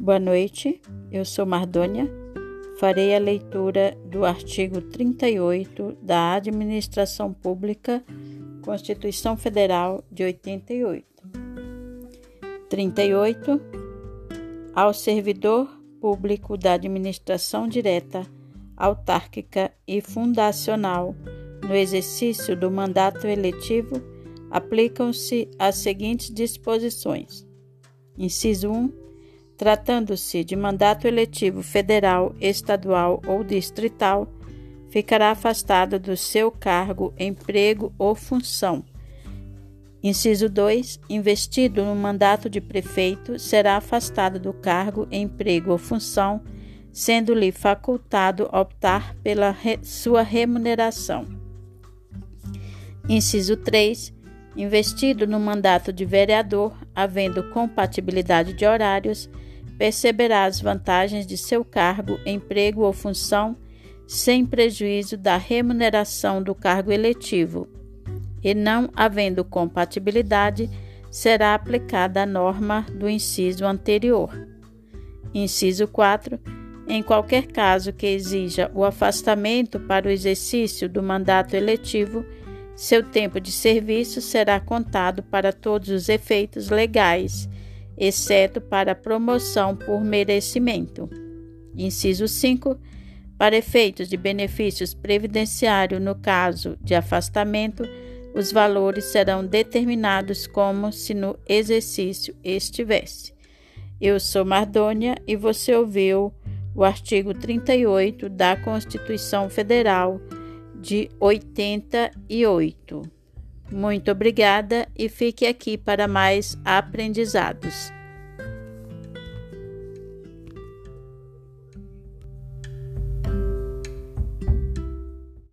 Boa noite, eu sou Mardônia. Farei a leitura do artigo 38 da Administração Pública, Constituição Federal de 88. 38. Ao servidor público da administração direta, autárquica e fundacional, no exercício do mandato eletivo, aplicam-se as seguintes disposições. Inciso 1 Tratando-se de mandato eletivo federal, estadual ou distrital, ficará afastado do seu cargo, emprego ou função. Inciso 2. Investido no mandato de prefeito, será afastado do cargo, emprego ou função, sendo-lhe facultado optar pela re sua remuneração. Inciso 3. Investido no mandato de vereador, havendo compatibilidade de horários, perceberá as vantagens de seu cargo, emprego ou função, sem prejuízo da remuneração do cargo eletivo, e não havendo compatibilidade, será aplicada a norma do inciso anterior. Inciso 4. Em qualquer caso que exija o afastamento para o exercício do mandato eletivo, seu tempo de serviço será contado para todos os efeitos legais exceto para promoção por merecimento. Inciso 5. Para efeitos de benefícios previdenciários no caso de afastamento, os valores serão determinados como se no exercício estivesse. Eu sou Mardônia e você ouviu o artigo 38 da Constituição Federal de 88. Muito obrigada e fique aqui para mais aprendizados.